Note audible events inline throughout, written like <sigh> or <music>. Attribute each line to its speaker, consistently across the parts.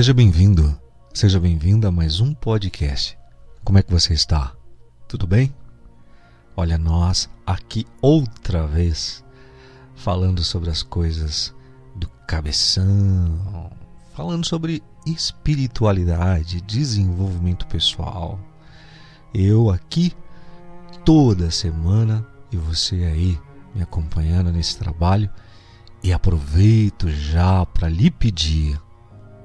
Speaker 1: Seja bem-vindo, seja bem-vinda a mais um podcast. Como é que você está? Tudo bem? Olha, nós aqui outra vez falando sobre as coisas do cabeção, falando sobre espiritualidade, desenvolvimento pessoal. Eu aqui toda semana e você aí me acompanhando nesse trabalho e aproveito já para lhe pedir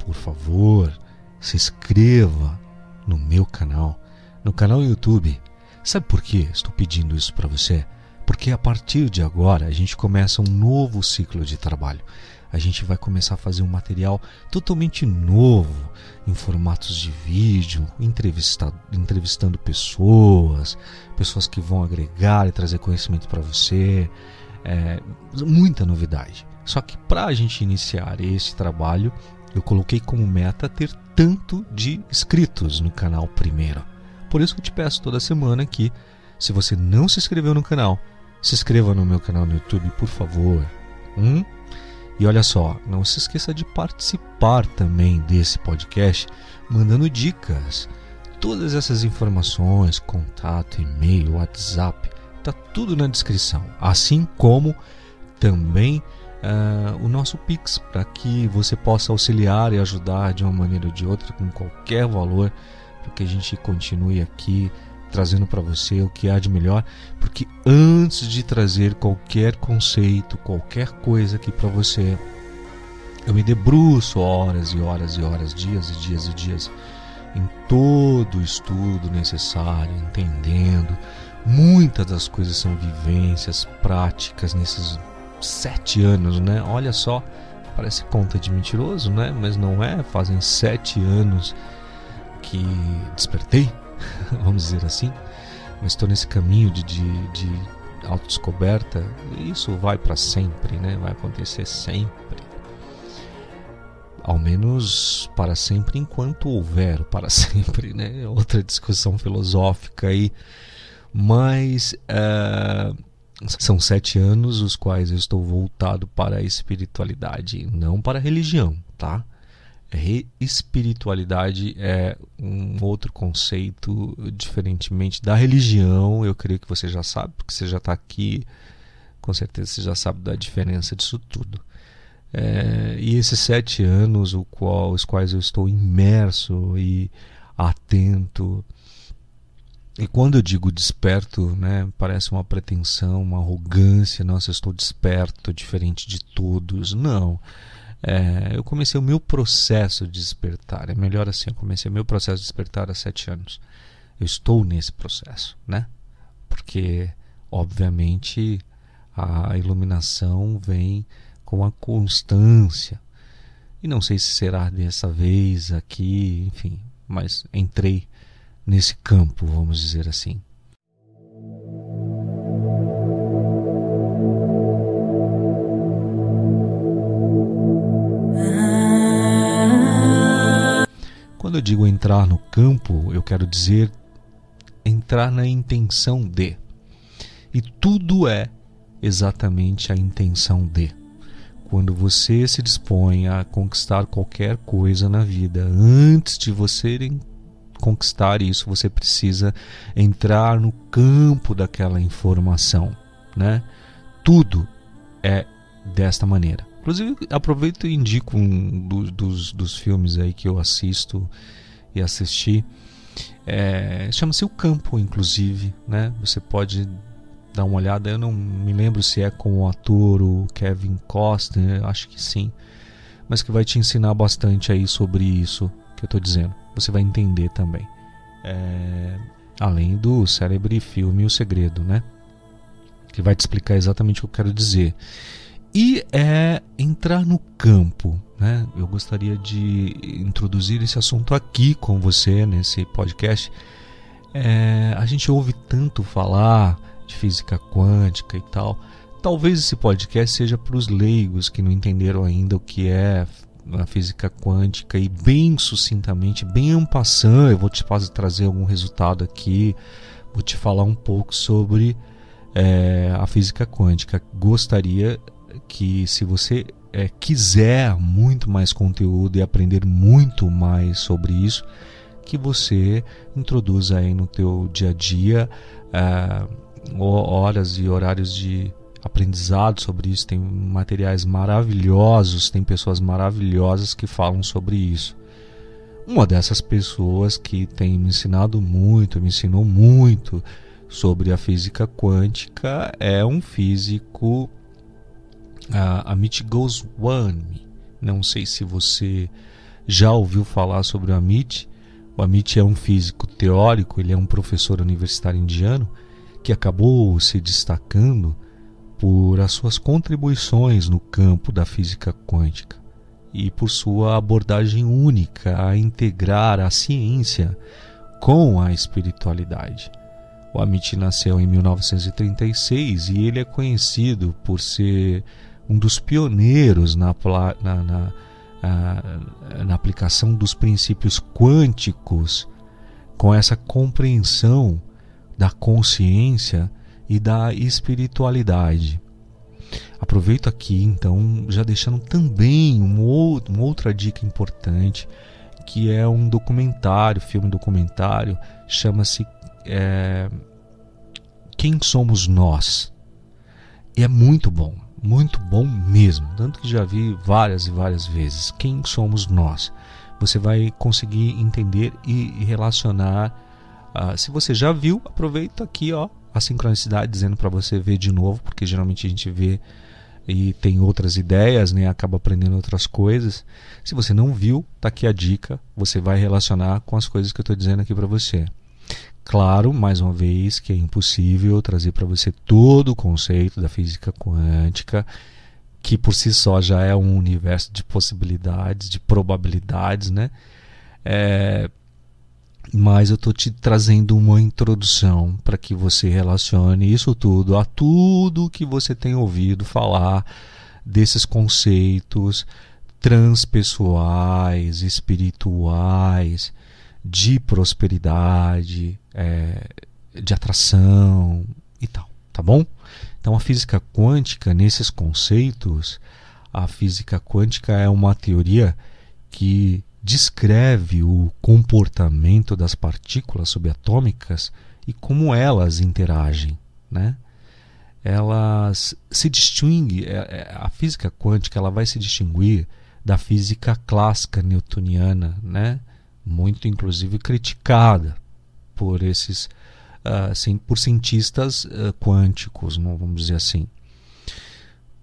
Speaker 1: por favor, se inscreva no meu canal, no canal YouTube. Sabe por que estou pedindo isso para você? Porque a partir de agora a gente começa um novo ciclo de trabalho. A gente vai começar a fazer um material totalmente novo, em formatos de vídeo, entrevistando pessoas, pessoas que vão agregar e trazer conhecimento para você. É, muita novidade. Só que para a gente iniciar esse trabalho, eu coloquei como meta ter tanto de inscritos no canal primeiro. Por isso que eu te peço toda semana que, se você não se inscreveu no canal, se inscreva no meu canal no YouTube, por favor. Hum? E olha só, não se esqueça de participar também desse podcast, mandando dicas. Todas essas informações, contato, e-mail, WhatsApp, tá tudo na descrição. Assim como também uh, o nosso Pix para que você possa auxiliar e ajudar de uma maneira ou de outra com qualquer valor para que a gente continue aqui trazendo para você o que há de melhor, porque antes de trazer qualquer conceito, qualquer coisa aqui para você, eu me debruço horas e horas e horas, dias e dias e dias em todo o estudo necessário, entendendo. Muitas das coisas são vivências, práticas nesses sete anos, né? Olha só, parece conta de mentiroso, né? Mas não é. Fazem sete anos que despertei, <laughs> vamos dizer assim. Mas estou nesse caminho de, de, de autodescoberta. Isso vai para sempre, né? Vai acontecer sempre. Ao menos para sempre, enquanto houver para <laughs> sempre, né? Outra discussão filosófica aí. Mas. Uh são sete anos os quais eu estou voltado para a espiritualidade, não para a religião, tá? Re espiritualidade é um outro conceito, diferentemente da religião. Eu creio que você já sabe, porque você já está aqui, com certeza você já sabe da diferença disso tudo. É, e esses sete anos, qual, os quais eu estou imerso e atento e quando eu digo desperto, né, parece uma pretensão, uma arrogância, nossa, eu estou desperto, diferente de todos. Não. É, eu comecei o meu processo de despertar. É melhor assim, eu comecei o meu processo de despertar há sete anos. Eu estou nesse processo, né? Porque, obviamente, a iluminação vem com a constância. E não sei se será dessa vez aqui, enfim, mas entrei nesse campo, vamos dizer assim. Quando eu digo entrar no campo, eu quero dizer entrar na intenção de. E tudo é exatamente a intenção de. Quando você se dispõe a conquistar qualquer coisa na vida, antes de você conquistar isso, você precisa entrar no campo daquela informação, né? Tudo é desta maneira. Inclusive, aproveito e indico um do, dos, dos filmes aí que eu assisto e assisti. É, Chama-se O Campo, inclusive, né? Você pode dar uma olhada. Eu não me lembro se é com o ator o Kevin Costner, acho que sim, mas que vai te ensinar bastante aí sobre isso que eu estou dizendo você vai entender também. É, além do célebre filme O Segredo, né? Que vai te explicar exatamente o que eu quero dizer. E é entrar no campo, né? Eu gostaria de introduzir esse assunto aqui com você nesse podcast. É, a gente ouve tanto falar de física quântica e tal. Talvez esse podcast seja para os leigos que não entenderam ainda o que é na física quântica e bem sucintamente, bem en passant, eu vou te trazer algum resultado aqui, vou te falar um pouco sobre é, a física quântica. Gostaria que, se você é, quiser muito mais conteúdo e aprender muito mais sobre isso, que você introduza aí no teu dia a dia uh, horas e horários de aprendizado sobre isso. Tem materiais maravilhosos, tem pessoas maravilhosas que falam sobre isso. Uma dessas pessoas que tem me ensinado muito, me ensinou muito sobre a física quântica é um físico, uh, Amit Goswami. Não sei se você já ouviu falar sobre o Amit. O Amit é um físico teórico, ele é um professor universitário indiano que acabou se destacando por as suas contribuições no campo da física quântica e por sua abordagem única a integrar a ciência com a espiritualidade. O Amit nasceu em 1936 e ele é conhecido por ser um dos pioneiros na, na, na na aplicação dos princípios quânticos com essa compreensão da consciência e da espiritualidade. Aproveito aqui então, já deixando também uma outra dica importante, que é um documentário, filme documentário, chama-se é, Quem Somos Nós. E é muito bom muito bom mesmo, tanto que já vi várias e várias vezes. Quem somos nós? Você vai conseguir entender e relacionar. Uh, se você já viu, aproveita aqui ó, a sincronicidade dizendo para você ver de novo, porque geralmente a gente vê e tem outras ideias, né? acaba aprendendo outras coisas. Se você não viu, tá aqui a dica, você vai relacionar com as coisas que eu estou dizendo aqui para você. Claro, mais uma vez, que é impossível trazer para você todo o conceito da física quântica, que por si só já é um universo de possibilidades, de probabilidades, né? É, mas eu estou te trazendo uma introdução para que você relacione isso tudo a tudo que você tem ouvido falar desses conceitos transpessoais, espirituais, de prosperidade, é, de atração e tal, tá bom? Então a física quântica, nesses conceitos, a física quântica é uma teoria que descreve o comportamento das partículas subatômicas e como elas interagem, né? Elas se distinguem, é, é, a física quântica ela vai se distinguir da física clássica newtoniana, né? muito inclusive criticada por esses uh, por cientistas uh, quânticos, não vamos dizer assim.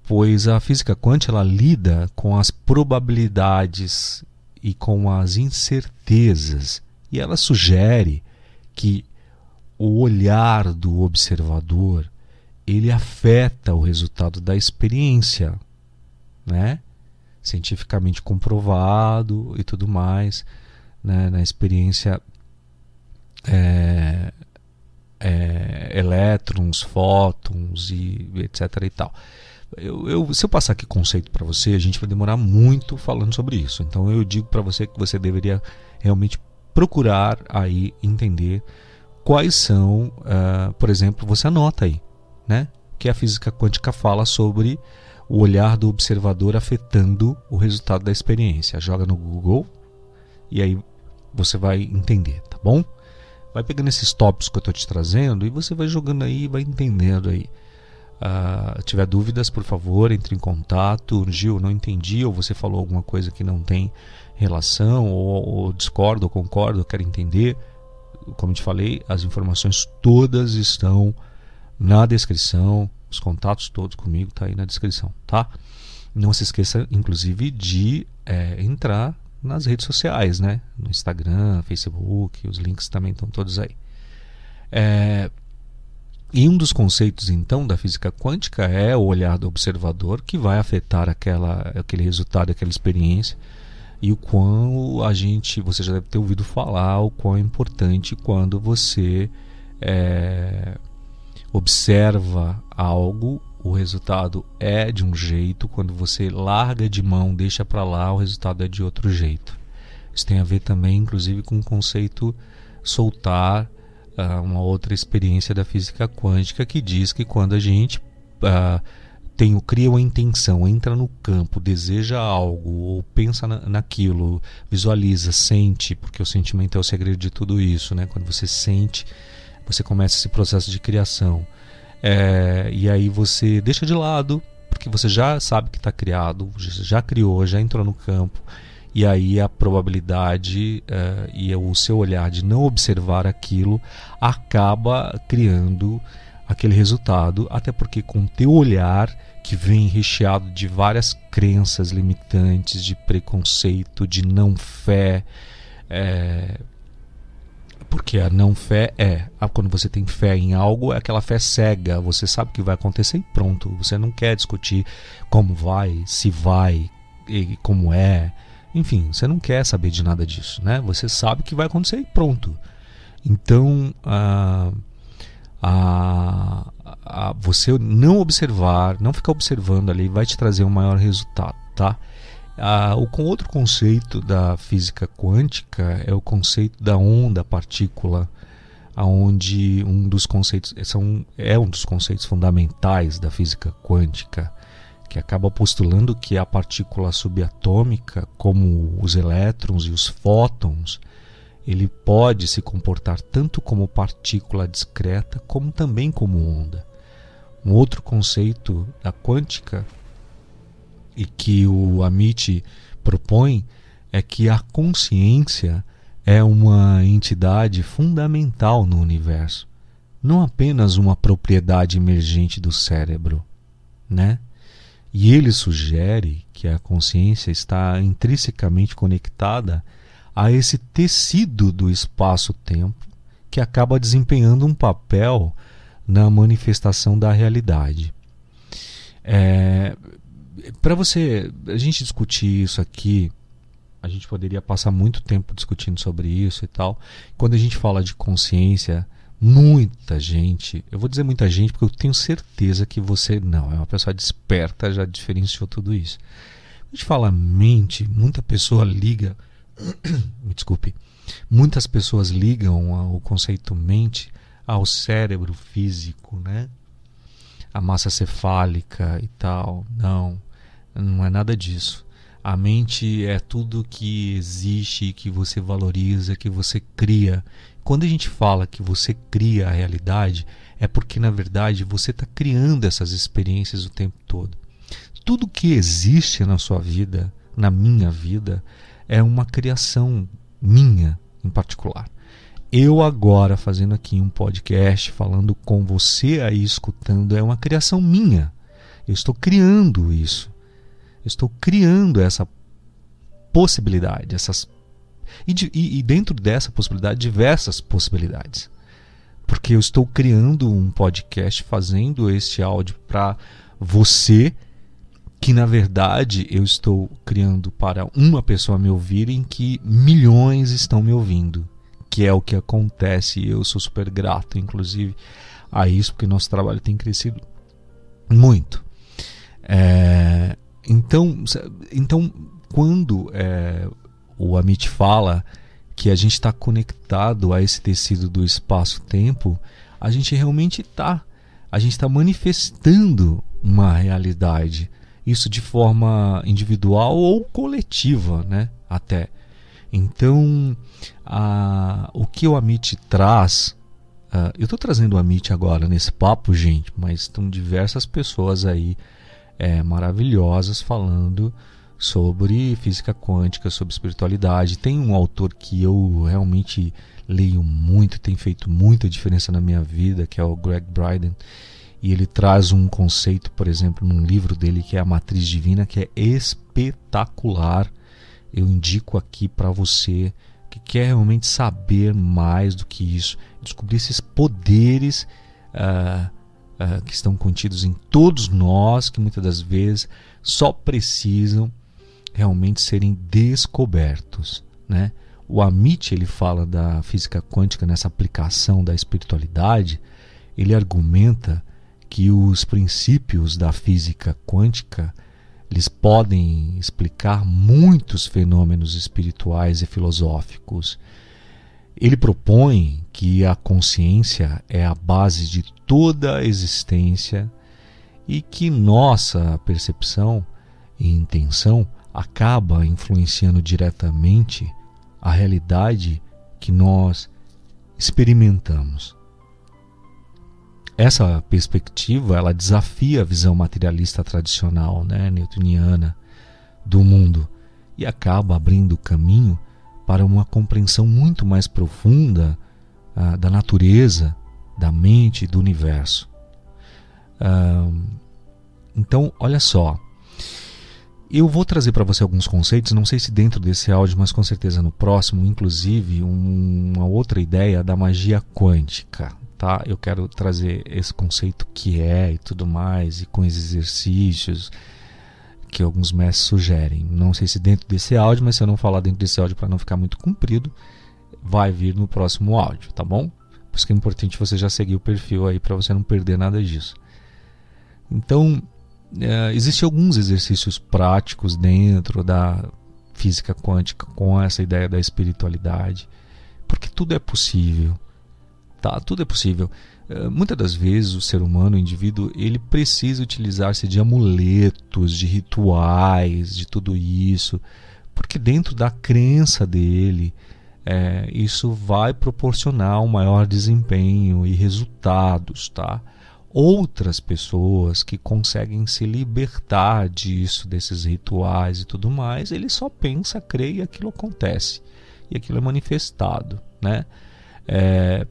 Speaker 1: Pois a física quântica ela lida com as probabilidades e com as incertezas e ela sugere que o olhar do observador ele afeta o resultado da experiência, né? Cientificamente comprovado e tudo mais né, na experiência é, é, elétrons, fótons e etc e tal. Eu, eu, se eu passar aqui conceito para você, a gente vai demorar muito falando sobre isso. Então eu digo para você que você deveria realmente procurar aí entender quais são, uh, por exemplo, você anota aí, né? Que a física quântica fala sobre o olhar do observador afetando o resultado da experiência. Joga no Google e aí você vai entender, tá bom? Vai pegando esses tópicos que eu estou te trazendo e você vai jogando aí, vai entendendo aí. Uh, tiver dúvidas, por favor, entre em contato. Gil, não entendi, ou você falou alguma coisa que não tem relação, ou, ou discordo, ou concordo, quero entender. Como te falei, as informações todas estão na descrição. Os contatos todos comigo tá aí na descrição, tá? Não se esqueça, inclusive, de é, entrar nas redes sociais, né? No Instagram, Facebook, os links também estão todos aí. É, e um dos conceitos, então, da física quântica é o olhar do observador que vai afetar aquela, aquele resultado, aquela experiência e o quão a gente, você já deve ter ouvido falar, o quão é importante quando você é, observa algo o resultado é de um jeito, quando você larga de mão, deixa para lá, o resultado é de outro jeito. Isso tem a ver também, inclusive, com o conceito soltar uma outra experiência da física quântica que diz que quando a gente uh, tem, cria uma intenção, entra no campo, deseja algo ou pensa na, naquilo, visualiza, sente, porque o sentimento é o segredo de tudo isso, né? Quando você sente, você começa esse processo de criação. É, e aí você deixa de lado, porque você já sabe que está criado, já criou, já entrou no campo e aí a probabilidade uh, e o seu olhar de não observar aquilo acaba criando aquele resultado, até porque com teu olhar que vem recheado de várias crenças limitantes, de preconceito, de não fé, é... porque a não fé é quando você tem fé em algo, é aquela fé cega, você sabe que vai acontecer e pronto, você não quer discutir como vai, se vai, e como é. Enfim, você não quer saber de nada disso, né? Você sabe que vai acontecer e pronto. Então, a, a, a, você não observar, não ficar observando ali, vai te trazer um maior resultado, tá? Ah, o com outro conceito da física quântica é o conceito da onda partícula, aonde um dos conceitos são, é um dos conceitos fundamentais da física quântica que acaba postulando que a partícula subatômica, como os elétrons e os fótons, ele pode se comportar tanto como partícula discreta como também como onda. Um outro conceito da quântica e que o Amit propõe é que a consciência é uma entidade fundamental no universo, não apenas uma propriedade emergente do cérebro, né? E ele sugere que a consciência está intrinsecamente conectada a esse tecido do espaço-tempo que acaba desempenhando um papel na manifestação da realidade. É, Para você, a gente discutir isso aqui, a gente poderia passar muito tempo discutindo sobre isso e tal. Quando a gente fala de consciência, muita gente, eu vou dizer muita gente porque eu tenho certeza que você não, é uma pessoa desperta, já diferenciou tudo isso. A gente fala mente, muita pessoa liga, <coughs> me desculpe, muitas pessoas ligam o conceito mente ao cérebro físico, né? A massa cefálica e tal. Não, não é nada disso. A mente é tudo que existe, que você valoriza, que você cria quando a gente fala que você cria a realidade, é porque na verdade você está criando essas experiências o tempo todo. Tudo que existe na sua vida, na minha vida, é uma criação minha em particular. Eu agora fazendo aqui um podcast, falando com você aí escutando, é uma criação minha. Eu estou criando isso. Eu estou criando essa possibilidade, essas e, de, e, e dentro dessa possibilidade, diversas possibilidades. Porque eu estou criando um podcast, fazendo este áudio para você, que na verdade eu estou criando para uma pessoa me ouvir, em que milhões estão me ouvindo. Que é o que acontece e eu sou super grato, inclusive, a isso, porque nosso trabalho tem crescido muito. É, então, então, quando é, o Amit fala que a gente está conectado a esse tecido do espaço-tempo, a gente realmente está. A gente está manifestando uma realidade. Isso de forma individual ou coletiva, né? Até. Então, a, o que o Amit traz. Uh, eu estou trazendo o Amit agora nesse papo, gente, mas estão diversas pessoas aí é, maravilhosas falando sobre física quântica, sobre espiritualidade. Tem um autor que eu realmente leio muito, tem feito muita diferença na minha vida, que é o Greg Bryden. E ele traz um conceito, por exemplo, num livro dele que é a Matriz Divina, que é espetacular. Eu indico aqui para você que quer realmente saber mais do que isso, descobrir esses poderes uh, uh, que estão contidos em todos nós, que muitas das vezes só precisam realmente serem descobertos, né? O Amit ele fala da física quântica nessa aplicação da espiritualidade, ele argumenta que os princípios da física quântica eles podem explicar muitos fenômenos espirituais e filosóficos. Ele propõe que a consciência é a base de toda a existência e que nossa percepção e intenção acaba influenciando diretamente a realidade que nós experimentamos. Essa perspectiva ela desafia a visão materialista tradicional, né, newtoniana do mundo e acaba abrindo caminho para uma compreensão muito mais profunda ah, da natureza, da mente e do universo. Ah, então, olha só. Eu vou trazer para você alguns conceitos, não sei se dentro desse áudio, mas com certeza no próximo, inclusive um, uma outra ideia da magia quântica. Tá? Eu quero trazer esse conceito que é e tudo mais, e com esses exercícios que alguns mestres sugerem. Não sei se dentro desse áudio, mas se eu não falar dentro desse áudio para não ficar muito comprido, vai vir no próximo áudio, tá bom? Por isso que é importante você já seguir o perfil aí para você não perder nada disso. Então, é, existem alguns exercícios práticos dentro da física quântica com essa ideia da espiritualidade, porque tudo é possível, tá? Tudo é possível. É, muitas das vezes o ser humano, o indivíduo, ele precisa utilizar-se de amuletos, de rituais, de tudo isso, porque dentro da crença dele, é, isso vai proporcionar um maior desempenho e resultados, tá? Outras pessoas que conseguem se libertar disso, desses rituais e tudo mais, ele só pensa, crê e aquilo acontece. E aquilo é manifestado, né? É,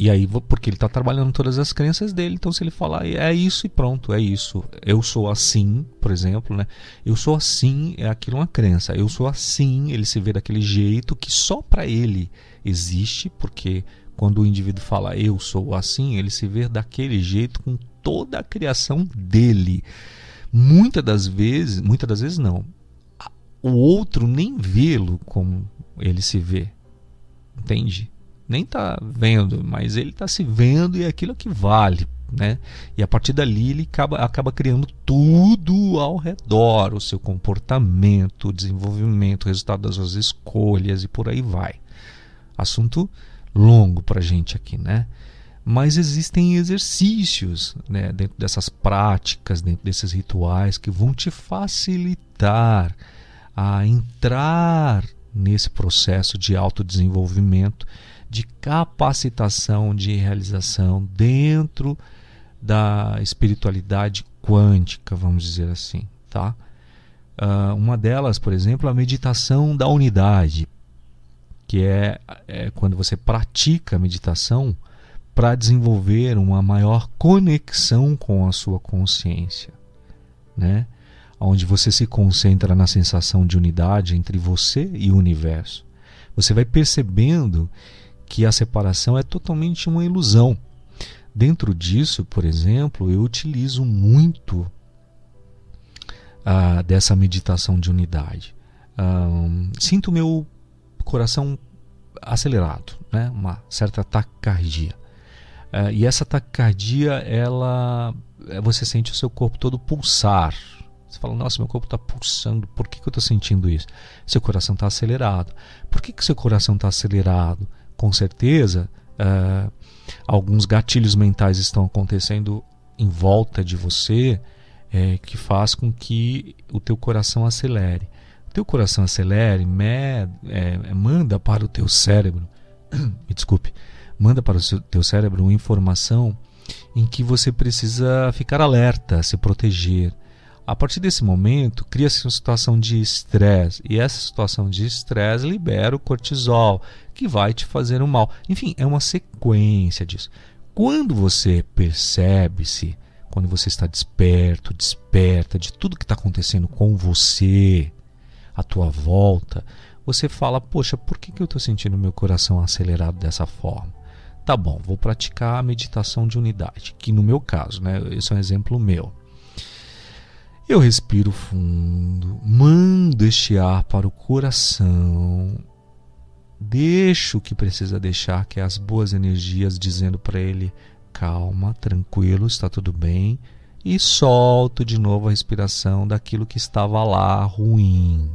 Speaker 1: e aí, porque ele está trabalhando todas as crenças dele, então se ele falar é isso e pronto, é isso. Eu sou assim, por exemplo, né? Eu sou assim, é aquilo uma crença. Eu sou assim, ele se vê daquele jeito que só para ele existe, porque quando o indivíduo fala eu sou assim, ele se vê daquele jeito com toda a criação dele. Muitas das vezes, muitas das vezes não. O outro nem vê-lo como ele se vê. Entende? Nem está vendo, mas ele está se vendo e é aquilo que vale. Né? E a partir dali ele acaba, acaba criando tudo ao redor, o seu comportamento, o desenvolvimento, o resultado das suas escolhas e por aí vai. Assunto longo para a gente aqui, né? Mas existem exercícios né, dentro dessas práticas, dentro desses rituais, que vão te facilitar a entrar nesse processo de autodesenvolvimento, de capacitação, de realização dentro da espiritualidade quântica, vamos dizer assim, tá? Uh, uma delas, por exemplo, a meditação da unidade que é, é quando você pratica a meditação para desenvolver uma maior conexão com a sua consciência, né? Onde você se concentra na sensação de unidade entre você e o universo. Você vai percebendo que a separação é totalmente uma ilusão. Dentro disso, por exemplo, eu utilizo muito ah, dessa meditação de unidade. Um, sinto meu coração acelerado, né? uma certa taquicardia. Uh, e essa taquicardia, ela, eh, você sente o seu corpo todo pulsar. Você fala, nossa, meu corpo está pulsando, por que, que eu estou sentindo isso? Seu coração está acelerado. Por que, que seu coração está acelerado? Com certeza, uh, alguns gatilhos mentais estão acontecendo em volta de você é, que faz com que o teu coração acelere teu coração acelere, med, é, manda para o teu cérebro, <clears throat> me desculpe, manda para o seu, teu cérebro uma informação em que você precisa ficar alerta, se proteger. A partir desse momento, cria-se uma situação de estresse, e essa situação de estresse libera o cortisol, que vai te fazer um mal. Enfim, é uma sequência disso. Quando você percebe-se, quando você está desperto, desperta de tudo que está acontecendo com você, à tua volta, você fala: Poxa, por que, que eu estou sentindo meu coração acelerado dessa forma? Tá bom, vou praticar a meditação de unidade, que no meu caso, né, esse é um exemplo meu. Eu respiro fundo, mando este ar para o coração, deixo o que precisa deixar, que é as boas energias, dizendo para ele: calma, tranquilo, está tudo bem, e solto de novo a respiração daquilo que estava lá ruim.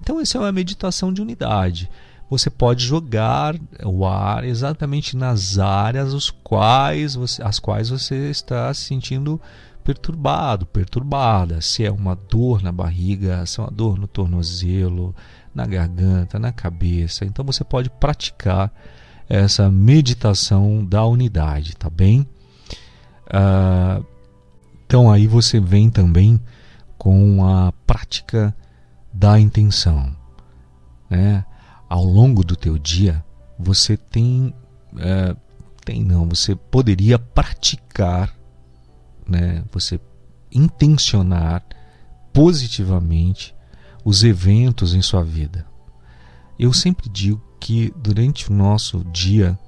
Speaker 1: Então, isso é uma meditação de unidade. você pode jogar o ar exatamente nas áreas os quais você, as quais você está se sentindo perturbado, perturbada. Se é uma dor na barriga, se é uma dor no tornozelo, na garganta, na cabeça. Então você pode praticar essa meditação da unidade, tá bem? Uh, então aí você vem também com a prática da intenção, né? ao longo do teu dia, você tem, é, tem não, você poderia praticar, né? Você intencionar positivamente os eventos em sua vida. Eu sempre digo que durante o nosso dia,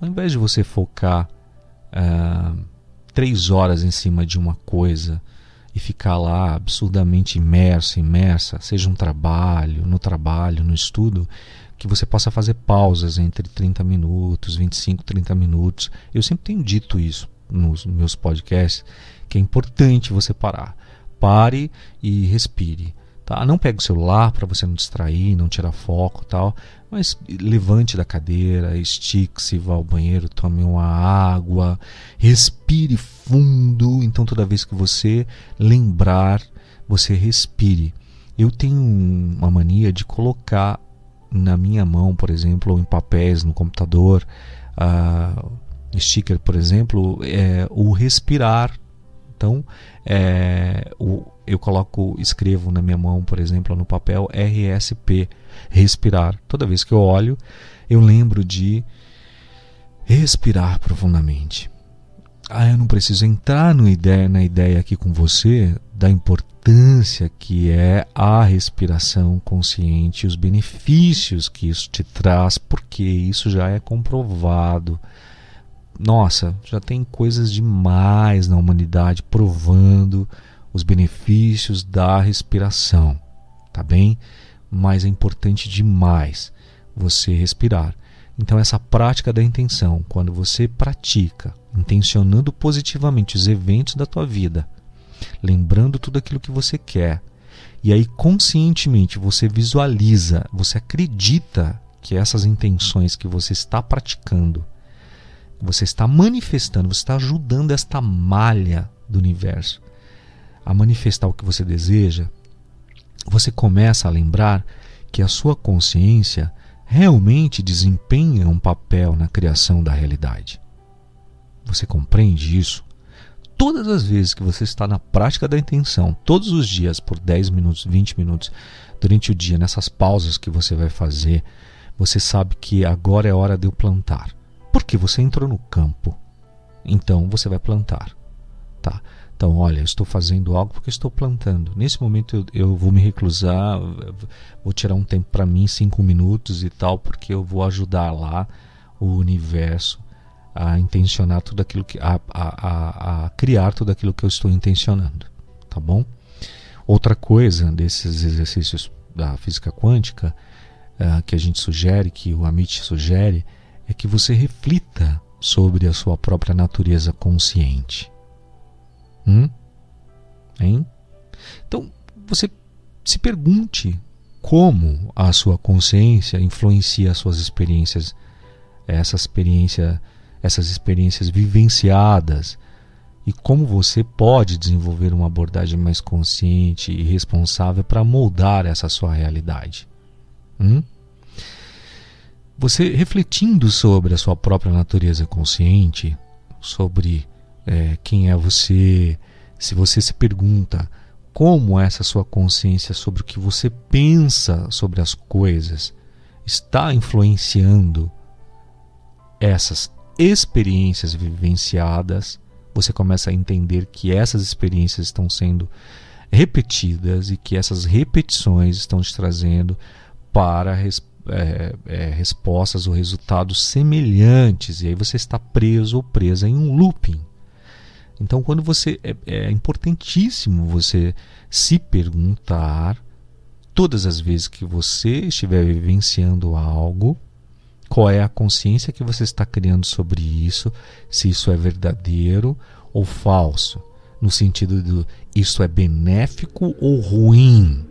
Speaker 1: ao invés de você focar é, três horas em cima de uma coisa e ficar lá absurdamente imerso, imersa, seja um trabalho, no trabalho, no estudo, que você possa fazer pausas entre 30 minutos, 25, 30 minutos. Eu sempre tenho dito isso nos meus podcasts, que é importante você parar. Pare e respire. Tá? Não pegue o celular para você não distrair, não tirar foco tal, mas levante da cadeira, estique-se, vá ao banheiro, tome uma água, respire fundo. Então toda vez que você lembrar, você respire. Eu tenho uma mania de colocar na minha mão, por exemplo, ou em papéis no computador, uh, sticker, por exemplo, é o respirar. Então, é, o, eu coloco, escrevo na minha mão, por exemplo, no papel RSP, respirar. Toda vez que eu olho, eu lembro de respirar profundamente. Ah, eu não preciso entrar no ideia, na ideia aqui com você da importância que é a respiração consciente, os benefícios que isso te traz, porque isso já é comprovado. Nossa, já tem coisas demais na humanidade provando os benefícios da respiração, tá bem? Mas é importante demais você respirar. Então, essa prática da intenção, quando você pratica, intencionando positivamente os eventos da tua vida, lembrando tudo aquilo que você quer, e aí conscientemente você visualiza, você acredita que essas intenções que você está praticando, você está manifestando, você está ajudando esta malha do universo a manifestar o que você deseja, você começa a lembrar que a sua consciência realmente desempenha um papel na criação da realidade. Você compreende isso? Todas as vezes que você está na prática da intenção, todos os dias, por 10 minutos, 20 minutos, durante o dia, nessas pausas que você vai fazer, você sabe que agora é hora de eu plantar. Porque você entrou no campo. Então você vai plantar. Tá? Então, olha, estou fazendo algo porque estou plantando. Nesse momento eu, eu vou me reclusar, vou tirar um tempo para mim, cinco minutos e tal, porque eu vou ajudar lá o universo a intencionar tudo aquilo que. a, a, a, a criar tudo aquilo que eu estou intencionando. Tá bom? Outra coisa desses exercícios da física quântica uh, que a gente sugere, que o Amit sugere, é que você reflita sobre a sua própria natureza consciente. Hum? Hein? Então, você se pergunte como a sua consciência influencia as suas experiências, essa experiência, essas experiências vivenciadas e como você pode desenvolver uma abordagem mais consciente e responsável para moldar essa sua realidade. Hum? Você refletindo sobre a sua própria natureza consciente, sobre é, quem é você, se você se pergunta como essa sua consciência sobre o que você pensa sobre as coisas está influenciando essas experiências vivenciadas, você começa a entender que essas experiências estão sendo repetidas e que essas repetições estão te trazendo para é, é, respostas ou resultados semelhantes, e aí você está preso ou presa em um looping. Então, quando você é, é importantíssimo você se perguntar todas as vezes que você estiver vivenciando algo, qual é a consciência que você está criando sobre isso, se isso é verdadeiro ou falso, no sentido de isso é benéfico ou ruim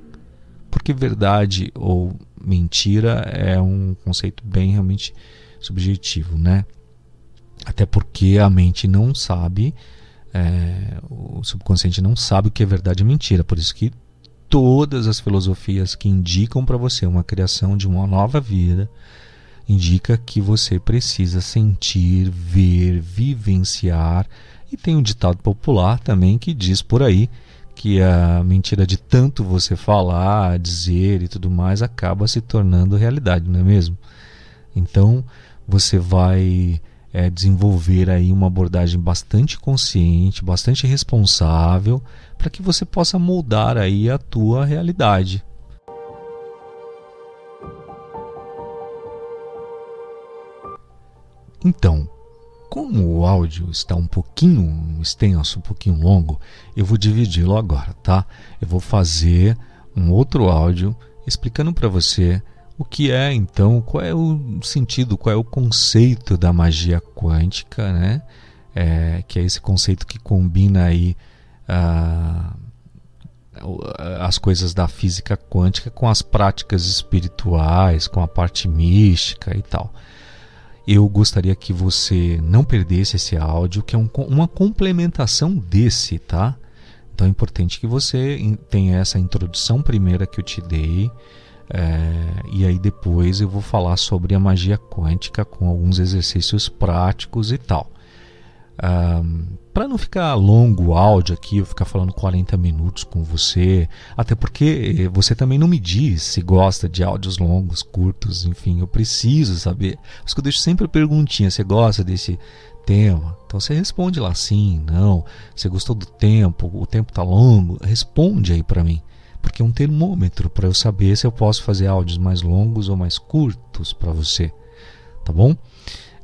Speaker 1: porque verdade ou mentira é um conceito bem realmente subjetivo, né? Até porque a mente não sabe, é, o subconsciente não sabe o que é verdade e mentira. Por isso que todas as filosofias que indicam para você uma criação de uma nova vida indica que você precisa sentir, ver, vivenciar. E tem um ditado popular também que diz por aí que a mentira de tanto você falar, dizer e tudo mais acaba se tornando realidade, não é mesmo? Então você vai é, desenvolver aí uma abordagem bastante consciente, bastante responsável, para que você possa moldar aí a tua realidade. Então, como o áudio está um pouquinho extenso, um pouquinho longo, eu vou dividi-lo agora, tá? Eu vou fazer um outro áudio explicando para você o que é então, qual é o sentido, qual é o conceito da magia quântica, né? É, que é esse conceito que combina aí ah, as coisas da física quântica com as práticas espirituais, com a parte mística e tal eu gostaria que você não perdesse esse áudio, que é um, uma complementação desse, tá? Então é importante que você tenha essa introdução primeira que eu te dei, é, e aí depois eu vou falar sobre a magia quântica com alguns exercícios práticos e tal. Para não ficar longo o áudio aqui, eu ficar falando 40 minutos com você, até porque você também não me diz se gosta de áudios longos, curtos, enfim, eu preciso saber. Por que eu deixo sempre a perguntinha: você gosta desse tema? Então você responde lá sim, não. Você gostou do tempo? O tempo está longo? Responde aí para mim, porque é um termômetro para eu saber se eu posso fazer áudios mais longos ou mais curtos para você, tá bom?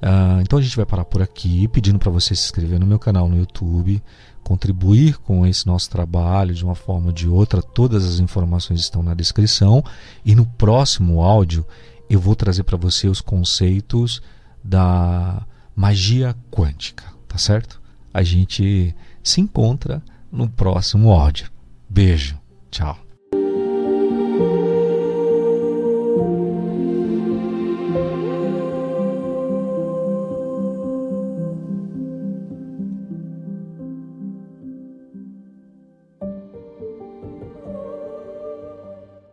Speaker 1: Uh, então a gente vai parar por aqui, pedindo para você se inscrever no meu canal no YouTube, contribuir com esse nosso trabalho de uma forma ou de outra. Todas as informações estão na descrição. E no próximo áudio eu vou trazer para você os conceitos da magia quântica, tá certo? A gente se encontra no próximo áudio. Beijo, tchau.